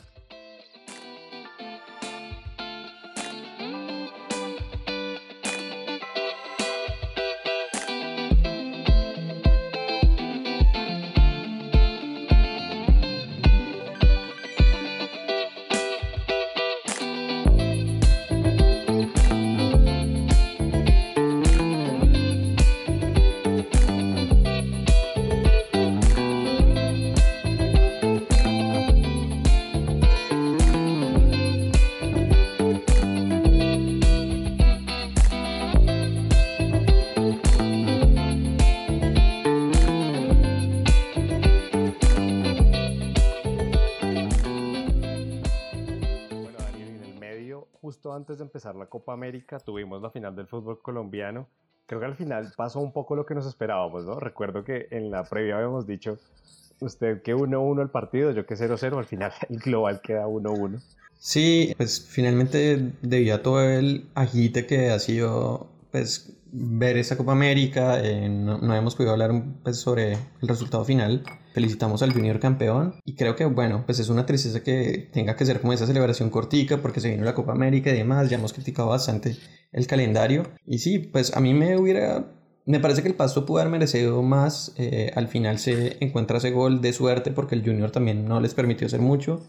América tuvimos la final del fútbol colombiano. Creo que al final pasó un poco lo que nos esperábamos, ¿no? Recuerdo que en la previa habíamos dicho, usted que 1-1 el partido, yo que 0-0, al final (laughs) el global queda 1-1. Sí, pues finalmente debido a todo el agite que ha sido pues ver esa Copa América, eh, no, no, hemos podido hablar pues, sobre el resultado final. Felicitamos al Junior campeón y creo que bueno, pues es una tristeza que tenga que ser como esa celebración cortica porque se vino la Copa América y demás, ya hemos criticado bastante el calendario y sí, pues a mí me hubiera me parece que el Pasto pudo haber merecido más. Eh, al final se encuentra ese gol de suerte porque el Junior también no les permitió hacer mucho.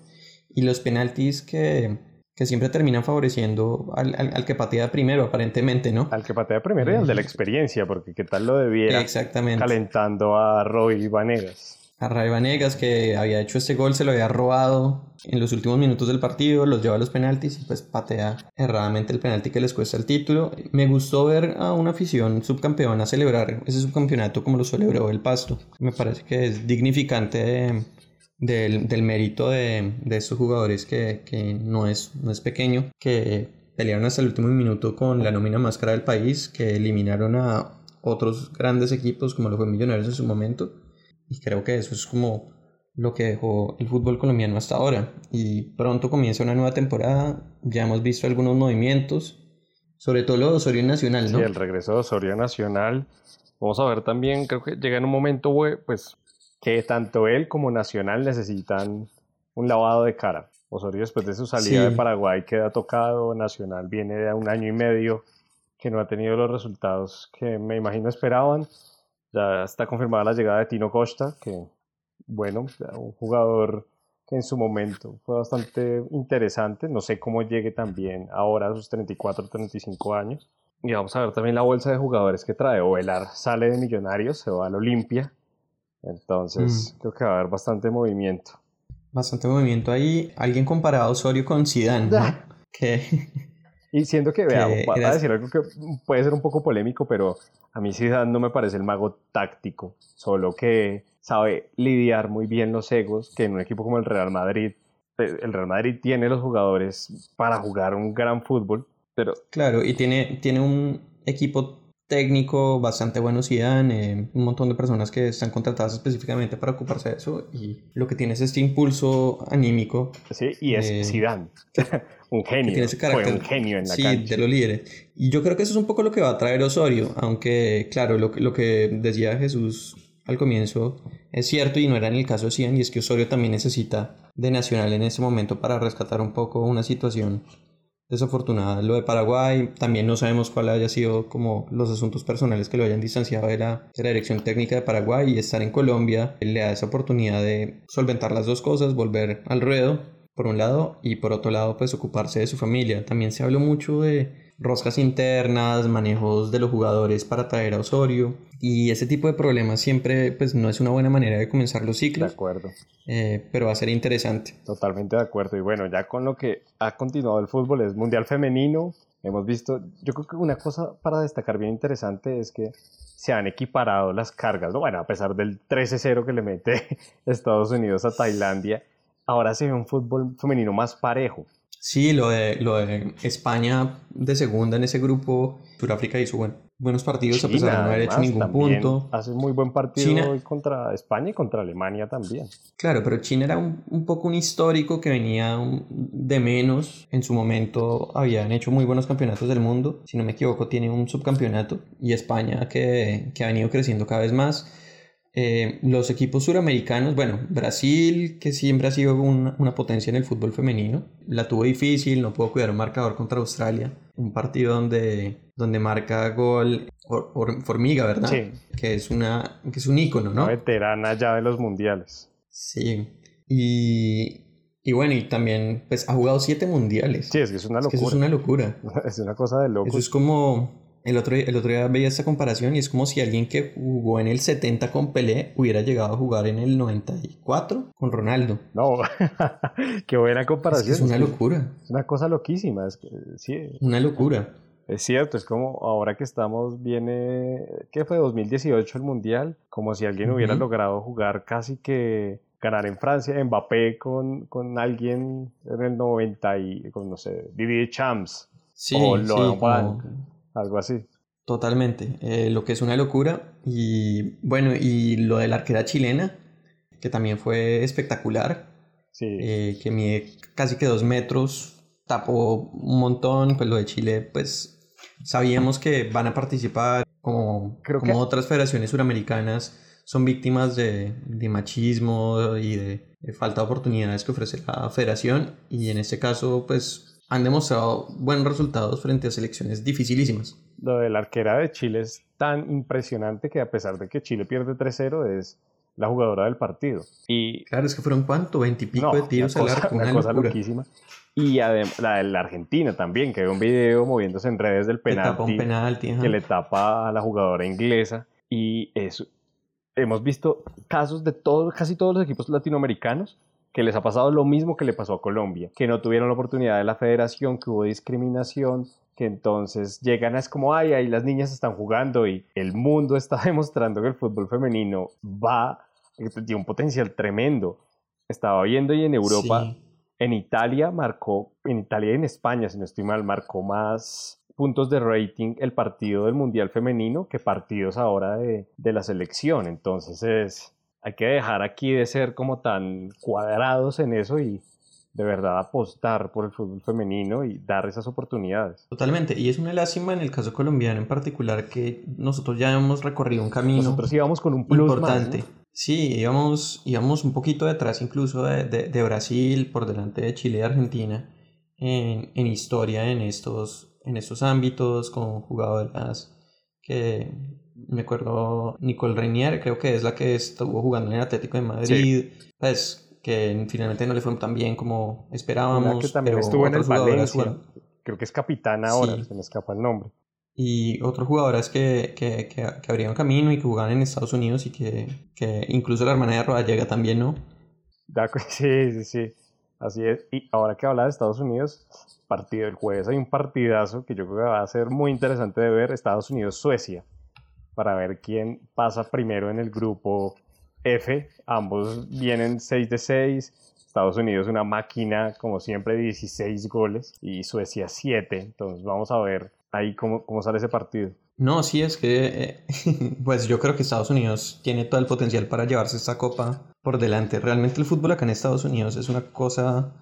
Y los penaltis que, que siempre terminan favoreciendo al, al, que patea primero, aparentemente, ¿no? Al que patea primero y al de la experiencia, porque qué tal lo debiera Exactamente. calentando a Roy Vanegas. A Roy Vanegas, que había hecho este gol, se lo había robado en los últimos minutos del partido, los lleva a los penaltis y pues patea erradamente el penalti que les cuesta el título. Me gustó ver a una afición subcampeona celebrar ese subcampeonato como lo celebró el Pasto. Me parece que es dignificante del, del mérito de, de, estos jugadores que, que, no, es, no es pequeño, que pelearon hasta el último minuto con la nómina más cara del país, que eliminaron a otros grandes equipos como lo fue Millonarios en su momento. Y creo que eso es como lo que dejó el fútbol colombiano hasta ahora. Y pronto comienza una nueva temporada, ya hemos visto algunos movimientos, sobre todo lo de Osorio Nacional, ¿no? Sí, el regreso de Osorio Nacional. Vamos a ver también, creo que llega en un momento, pues que tanto él como Nacional necesitan un lavado de cara. Osorio después de su salida de Paraguay queda tocado, Nacional viene de un año y medio que no ha tenido los resultados que me imagino esperaban. Ya está confirmada la llegada de Tino Costa, que bueno, un jugador que en su momento fue bastante interesante. No sé cómo llegue también ahora a sus 34, 35 años. Y vamos a ver también la bolsa de jugadores que trae. Ovelar sale de Millonarios, se va al Olimpia. Entonces, mm. creo que va a haber bastante movimiento. Bastante movimiento ahí. Alguien comparado a Osorio con Zidane, ¿no? (laughs) que... Y siendo que, vea, voy a decir algo que puede ser un poco polémico, pero a mí Zidane no me parece el mago táctico, solo que sabe lidiar muy bien los egos, que en un equipo como el Real Madrid, pues, el Real Madrid tiene los jugadores para jugar un gran fútbol, pero... Claro, y tiene, tiene un equipo técnico bastante bueno Zidane, eh, un montón de personas que están contratadas específicamente para ocuparse de eso y lo que tiene es este impulso anímico. Sí, y es eh, Zidane. (laughs) un genio. Tiene ese carácter, Fue un genio en la sí, de los líderes. Y yo creo que eso es un poco lo que va a traer Osorio, aunque claro, lo, lo que decía Jesús al comienzo es cierto y no era en el caso de Zidane y es que Osorio también necesita de Nacional en ese momento para rescatar un poco una situación desafortunada. Lo de Paraguay, también no sabemos cuál haya sido como los asuntos personales que lo hayan distanciado de la, de la dirección técnica de Paraguay y estar en Colombia le da esa oportunidad de solventar las dos cosas, volver al ruedo por un lado y por otro lado pues ocuparse de su familia. También se habló mucho de roscas internas, manejos de los jugadores para traer a Osorio. Y ese tipo de problemas siempre pues no es una buena manera de comenzar los ciclos. De acuerdo. Eh, pero va a ser interesante. Totalmente de acuerdo. Y bueno, ya con lo que ha continuado el fútbol es Mundial Femenino. Hemos visto, yo creo que una cosa para destacar bien interesante es que se han equiparado las cargas, ¿no? Bueno, a pesar del 13-0 que le mete (laughs) Estados Unidos a Tailandia, ahora se ve un fútbol femenino más parejo. Sí, lo de, lo de España de segunda en ese grupo, Sudáfrica hizo buenos partidos a pesar de no haber hecho ningún punto. Hace muy buen partido contra España y contra Alemania también. Claro, pero China era un, un, poco un histórico que venía de menos. En su momento habían hecho muy buenos campeonatos del mundo. Si no me equivoco, tiene un subcampeonato. Y España que, que ha venido creciendo cada vez más. Eh, los equipos suramericanos, bueno, Brasil, que siempre ha sido una, potencia en el fútbol femenino, la tuvo difícil, no pudo cuidar un marcador contra Australia, un partido donde, donde marca gol Formiga, ¿verdad? Sí. Que es, una, que es un ícono, ¿no? Una veterana ya de los mundiales. Sí. Y, y bueno, y también pues ha jugado siete mundiales. Sí, es que es una locura. Es, que eso es una locura. (laughs) es una cosa de loco. Eso es como el otro, el otro día veía esta comparación y es como si alguien que jugó en el 70 con Pelé hubiera llegado a jugar en el 94 con Ronaldo. No, (laughs) qué buena comparación. Es, una locura. Es una cosa loquísima. Es que, sí. Una locura. Es cierto, es como ahora que estamos, viene, ¿qué fue? 2018 el Mundial, como si alguien hubiera logrado jugar casi que ganar en Francia, Mbappé con, con alguien en el 90 y, con, no sé, Didier Champs. Sí, o sí, algo así. Totalmente, eh, lo que es una locura. Y bueno, y lo de la arquera chilena, que también fue espectacular, sí. Eh, que mide casi que dos metros, tapó un montón, pues lo de Chile, pues sabíamos que van a participar como, Creo como otras federaciones suramericanas son víctimas de, de machismo y de, de, falta de oportunidades que ofrece la federación y en este caso pues han demostrado buenos resultados frente a selecciones dificilísimas. Lo de la arquera de Chile es tan impresionante que a pesar de que Chile pierde 3-0 es la jugadora del partido. Y claro, es que fueron cuánto, veintipico de tiros al arco, una, cosa loquísima. Y además, la de la Argentina también, que hay un video moviéndose en redes del penalti, que le tapa a la jugadora inglesa. Y eso, hemos visto casos de todos, casi todos los equipos latinoamericanos que les ha pasado lo mismo que le pasó a Colombia, que no tuvieron la oportunidad de la federación, que hubo discriminación, que entonces llegan a es como, ay, ahí las niñas están jugando y el mundo (laughs) está demostrando que el fútbol femenino va, tiene un potencial tremendo. Estaba viendo y en Europa, en Italia marcó, en Italia y en España, si no estoy mal, marcó más puntos de rating el partido del Mundial Femenino que partidos ahora de, de la selección. Entonces es, hay que dejar aquí de ser como tan cuadrados en eso y de verdad apostar por el fútbol femenino y dar esas oportunidades. Totalmente, y es una lástima en el caso colombiano en particular que nosotros ya hemos recorrido un camino. Nosotros íbamos con un plus importante. Sí, íbamos, íbamos un poquito detrás incluso de, de, Brasil, por delante de Chile y Argentina, en, en historia en estos, en estos ámbitos, con jugadoras que me acuerdo Nicole Reinier, creo que es la que estuvo jugando en el Atlético de Madrid, pues que finalmente no le fue tan bien como esperábamos. que también estuvo en el Valencia. Creo que es capitán ahora, se me escapa el nombre. Y otros jugadores que, que, que, que, abrían camino y que jugaban en Estados Unidos y que, que incluso la hermana de Rodallega también, ¿no? (laughs) Sí, sí, sí. Así es. Y ahora que habla de Estados Unidos, partido del jueves hay un partidazo que yo creo que va a ser muy interesante de ver, Estados Unidos-Suecia para ver quién pasa primero en el grupo F. Ambos vienen 6 de 6. Estados Unidos una máquina, como siempre, 16 goles y Suecia 7. Entonces vamos a ver ahí cómo, cómo sale ese partido. No, sí, es que eh, (laughs) pues yo creo que Estados Unidos tiene todo el potencial para llevarse esta copa por delante. Realmente el fútbol acá en Estados Unidos es una cosa,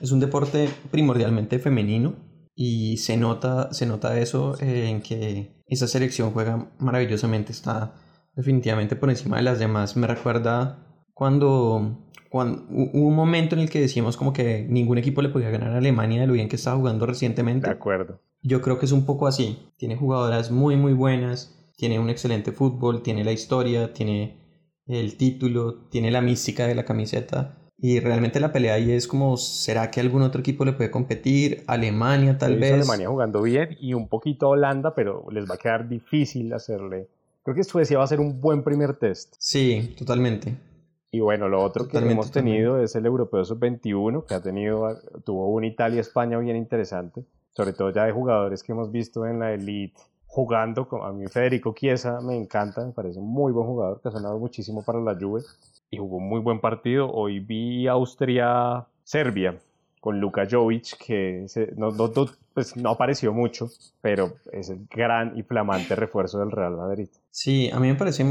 es un deporte primordialmente femenino y se nota, se nota eso eh, en que esa selección juega maravillosamente, está definitivamente por encima de las demás. Me recuerda cuando, cuando hubo un momento en el que decíamos como que ningún equipo le podía ganar a Alemania de lo bien que estaba jugando recientemente. De acuerdo. Yo creo que es un poco así. Tiene jugadoras muy, muy buenas, tiene un excelente fútbol, tiene la historia, tiene el título, tiene la mística de la camiseta. Y realmente la pelea ahí es como, ¿será que algún otro equipo le puede competir? Alemania tal vez. Alemania jugando bien y un poquito Holanda, pero les va a quedar difícil hacerle. Creo que Suecia va a ser un buen primer test. Sí, totalmente. Y bueno, lo otro que hemos tenido es el Europeo Sub-21, que ha tenido, tuvo un Italia-España bien interesante sobre todo ya de jugadores que hemos visto en la Elite jugando, a mí Federico Chiesa me encanta, me parece un muy buen jugador que ha sonado muchísimo para la Juve y jugó un muy buen partido. Hoy vi Austria-Serbia con Luka Jovic, que no, no, pues no apareció mucho, pero es el gran y flamante refuerzo del Real Madrid. Sí, a mí me parece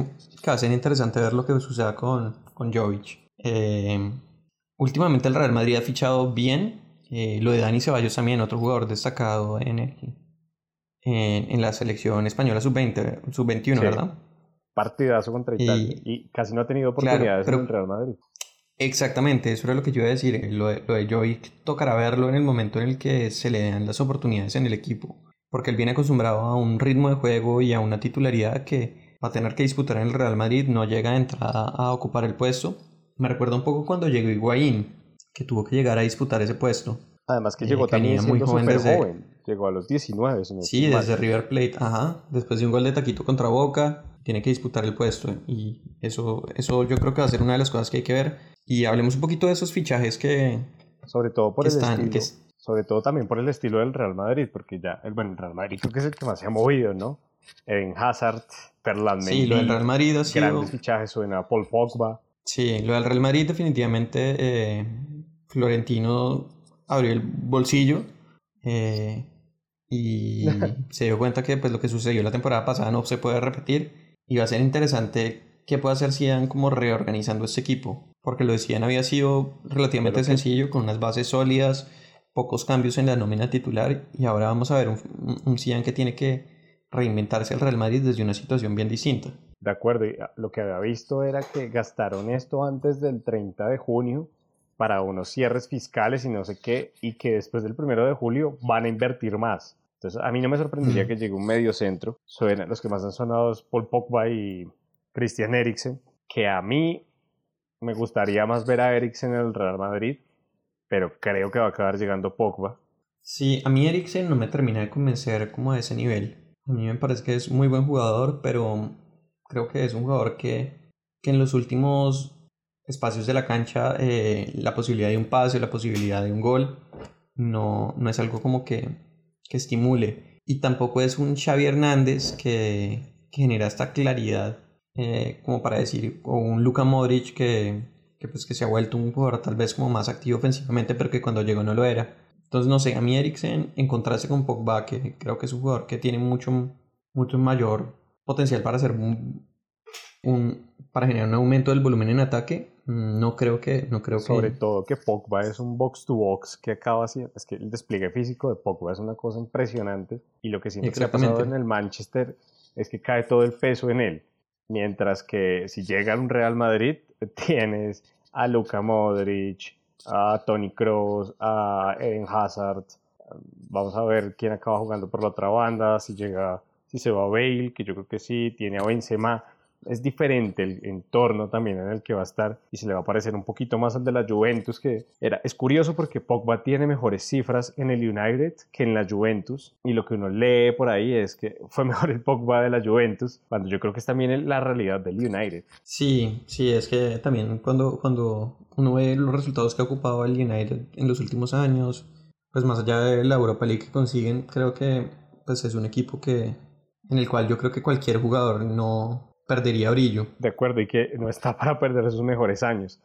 que va a ser interesante ver lo que suceda con, con Jovic. Eh, últimamente el Real Madrid ha fichado bien, eh, lo de Dani Ceballos también, otro jugador destacado en, en, la selección española sub-20, sub-21, ¿verdad? Partidazo contra Italia. Y, casi no ha tenido oportunidades en el Real Madrid. Exactamente, eso era lo que yo iba a decir. Lo de, lo de Jovic tocará verlo en el momento en el que se le dan las oportunidades en el equipo. Porque él viene acostumbrado a un ritmo de juego y a una titularidad que va a tener que disputar en el Real Madrid. No llega a entrar a ocupar el puesto. Me recuerda un poco cuando llegó Higuaín que tuvo que llegar a disputar ese puesto. Además que llegó también muy joven, joven. Llegó a los 19. sí, desde River Plate, ajá. Después de un gol de taquito contra Boca, tiene que disputar el puesto. Y eso, eso yo creo que va a ser una de las cosas que hay que ver. Y hablemos un poquito de esos fichajes que... Sobre todo por el están, estilo. Sobre todo también por el estilo del Real Madrid, porque ya, el, bueno, el Real Madrid creo que es el que más se ha movido, ¿no? En Hazard, Ferland Sí, lo del Real Madrid ha sido... Grandes fichajes, suena Paul Pogba. Sí, lo del Real Madrid definitivamente eh, Florentino abrió el bolsillo eh, y (laughs) se dio cuenta que pues, lo que sucedió la temporada pasada no se puede repetir y va a ser interesante qué puede hacer Zidane como reorganizando este equipo porque lo de Zidane había sido relativamente sencillo con unas bases sólidas pocos cambios en la nómina titular y ahora vamos a ver un, un Zidane que tiene que reinventarse el Real Madrid desde una situación bien distinta. De acuerdo, y lo que había visto era que gastaron esto antes del 30 de junio para unos cierres fiscales y no sé qué, y que después del primero de julio van a invertir más. Entonces, a mí no me sorprendería que llegue un medio centro. Suena, los que más han sonado es Paul Pogba y Christian Eriksen, que a mí me gustaría más ver a Eriksen en el Real Madrid, pero creo que va a acabar llegando Pogba. Sí, a mí Eriksen no me termina de convencer como a ese nivel. A mí me parece que es muy buen jugador, pero creo que es un jugador que, que en los últimos espacios de la cancha, eh, la posibilidad de un pase, la posibilidad de un gol, no, no es algo como que, que estimule. Y tampoco es un Xavi Hernández que, genera esta claridad, eh, como para decir, o un Luka Modric que, que, pues, que se ha vuelto un jugador tal vez como más activo ofensivamente, pero que cuando llegó no lo era. Entonces, no sé, a mí Eriksen encontrarse con Pogba, que creo que es un jugador que tiene mucho, mucho mayor potencial para ser un, un, para generar un aumento del volumen en ataque, no creo que... No creo Sobre todo que Pogba es un box to box que acaba así, es que el despliegue físico de Pogba es una cosa impresionante y lo que siempre se ha pasado en el Manchester es que cae todo el peso en él, mientras que si llega a un Real Madrid (laughs) tienes a Luka Modric, a Tony Kroos, a Eden Hazard, vamos a ver quién acaba jugando por la otra banda, si llega, si se va a Bale, que yo creo que sí, tiene a Benzema, es diferente el entorno también en el que va a estar y se le va a parecer un poquito más al de la Juventus que era es curioso porque Pogba tiene mejores cifras en el United que en la Juventus y lo que uno lee por ahí es que (laughs) fue mejor el Pogba de la Juventus cuando yo creo que es también la realidad del United. Sí sí es que también cuando cuando uno ve los resultados que ha ocupado el United en los últimos años pues más allá de la Europa League que consiguen creo que pues es un equipo que en el cual yo creo que cualquier jugador no perdería brillo. De acuerdo, y que no está (laughs) para perder sus mejores años.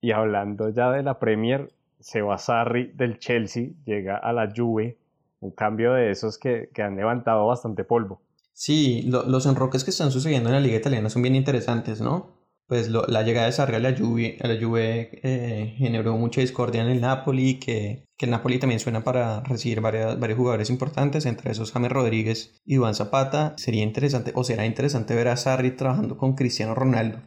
Y hablando ya de la Premier, Seba Sarri del Chelsea llega a la Juve, un cambio de esos que, que han levantado bastante polvo. Sí, los enroques que están sucediendo en la liga italiana son bien interesantes, ¿no? Pues la llegada de Sarri a la Juve, a la Juve eh, generó mucha discordia en el Napoli, que, que el Napoli también suena para recibir varios jugadores importantes, entre esos James Rodríguez y Juan Zapata. Sería interesante, o será interesante ver a Sarri trabajando con Cristiano Ronaldo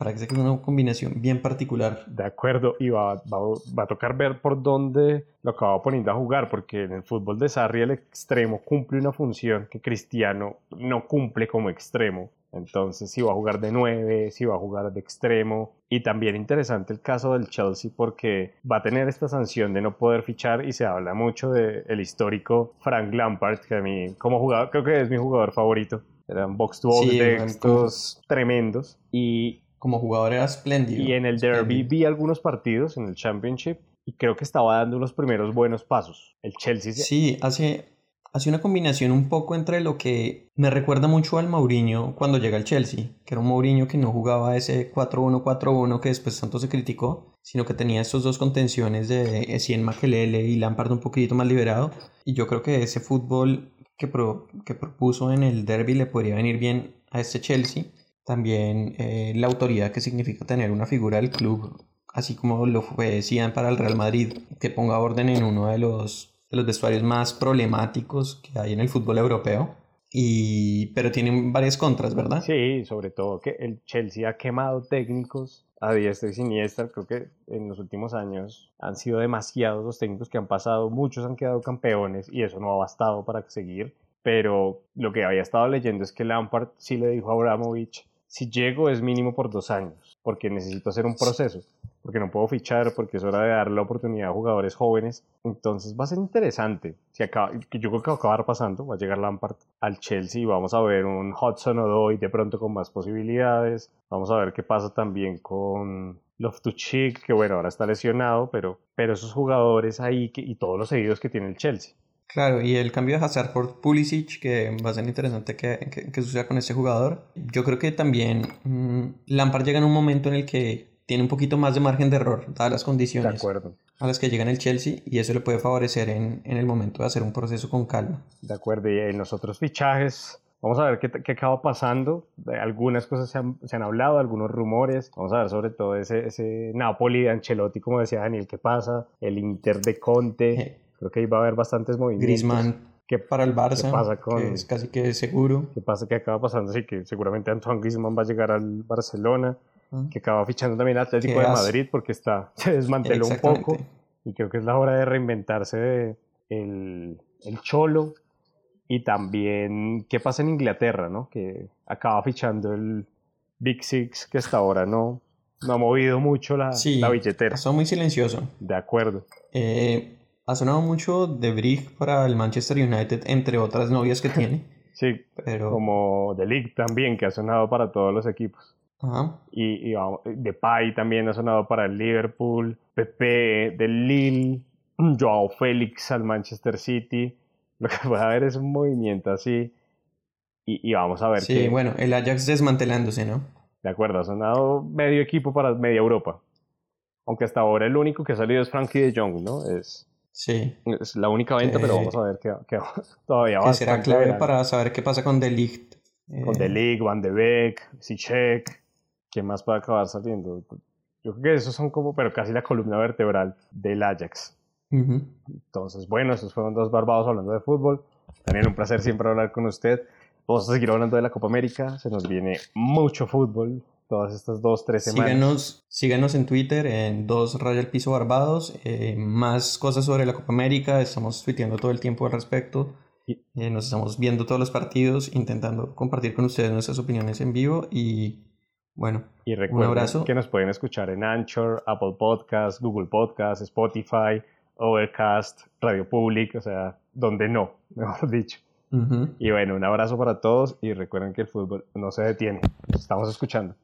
para que sea una combinación bien particular. De acuerdo, y va, va, a tocar ver por dónde lo acaba poniendo a jugar, porque en el fútbol de Sarri el extremo cumple una función que Cristiano no cumple como extremo. Entonces, si va a jugar de 9, si va a jugar de extremo. Y también interesante el caso del Chelsea porque va a tener esta sanción de no poder fichar y se habla mucho del histórico Frank Lampard, que a mí como jugador creo que es mi jugador favorito. Eran box to box de estos tremendos. Y como jugador era espléndido. Y en el Derby vi algunos partidos en el Championship y creo que estaba dando unos primeros buenos pasos. El Chelsea. Sí, hace, hace una combinación un poco entre lo que me recuerda mucho al Mourinho cuando llega al Chelsea, que era un Mourinho que no jugaba ese 4-1-4-1 que después tanto se criticó, sino que tenía estos dos contenciones de Essien Makelele y Lampard un poquito más liberado. Y yo creo que ese fútbol que, que propuso en el Derby le podría venir bien a este Chelsea también eh, la autoridad que significa tener una figura del club, así como lo decían para el Real Madrid, que ponga orden en uno de los, de los vestuarios más problemáticos que hay en el fútbol europeo. Y, pero tienen varias contras, ¿verdad? Sí, sobre todo que el Chelsea ha quemado técnicos a diestra y siniestra. Creo que en los últimos años han sido demasiados los técnicos que han pasado, muchos han quedado campeones y eso no ha bastado para seguir. Pero lo que había estado leyendo es que Lampard sí le dijo a Abramovich si llego es mínimo por dos años, porque necesito hacer un proceso, porque no puedo fichar, porque es hora de darle la oportunidad a jugadores jóvenes. Entonces va a ser interesante. Si acaba, yo creo que va a acabar pasando, va a llegar Lampard al Chelsea y vamos a ver un Hudson Odoi de pronto con más posibilidades. Vamos a ver qué pasa también con Loftus-Cheek, que bueno, ahora está lesionado, pero, pero esos jugadores ahí y todos los seguidos que tiene el Chelsea. Claro, y el cambio de Hazard por Pulisic, que va a ser interesante que, que, suceda con ese jugador. Yo creo que también mm, Lampard llega en un momento en el que tiene un poquito más de margen de error, dadas las condiciones de acuerdo. a las que llega en el Chelsea, y eso le puede favorecer en, en, el momento de hacer un proceso con calma. De acuerdo, y en los otros fichajes, vamos a ver qué, qué acaba pasando. Algunas cosas se han, se han, hablado, algunos rumores. Vamos a ver sobre todo ese, ese Napoli de Ancelotti, como decía Daniel, qué pasa, el Inter de Conte. Creo que ahí va a haber bastantes movimientos. Griezmann que para el Barça, pasa con, que es casi que seguro. ¿Qué pasa? que acaba pasando? Sí, que seguramente Antoine Griezmann va a llegar al Barcelona. Que acaba fichando también al Atlético de Madrid porque está, (laughs) se desmanteló un poco y creo que es la hora de reinventarse el, el Cholo y también qué pasa en Inglaterra, ¿no? Que acaba fichando el Big Six que hasta ahora no, no ha movido mucho la, la billetera. Son muy silencioso. De acuerdo. Eh, ha sonado mucho de Brig para el Manchester United, entre otras novias que tiene. (laughs) sí, pero... como The League también, que ha sonado para todos los equipos. Ajá. Y, y Depay también ha sonado para el Liverpool, Pepe del Lille, (clears throat) Joao Félix al Manchester City. Lo que puede haber es un movimiento así. Y, vamos a ver. Sí, bueno, el Ajax desmantelándose, ¿no? De acuerdo, ha sonado medio equipo para media Europa. Aunque hasta ahora el único que ha salido es Frankie de Jong, ¿no? Es, Sí. Es la única venta, pero vamos a ver qué, (laughs) todavía va. será clave para saber qué pasa con The Ligt. Con The Ligt, Van de Beek, Sichek, ¿qué más puede acabar saliendo? Yo creo que esos son como, pero casi la columna vertebral del Ajax. Entonces, bueno, esos fueron dos barbados hablando de fútbol. También un placer siempre hablar con usted. Vamos a seguir hablando de la Copa América. Se nos viene mucho fútbol todas estas dos, tres semanas. Síganos, síganos en Twitter en dos raya el piso barbados. Eh, más cosas sobre la Copa América. Estamos tuiteando todo el tiempo al respecto. Eh, nos estamos viendo todos los partidos, intentando compartir con ustedes nuestras opiniones en vivo. Y bueno, y un abrazo. que nos pueden escuchar en Anchor, Apple Podcasts, Google Podcasts, Spotify, Overcast, Radio Public, o sea, donde no, (laughs) mejor dicho. Y bueno, un abrazo para todos y recuerden que el fútbol no se detiene. Nos estamos escuchando.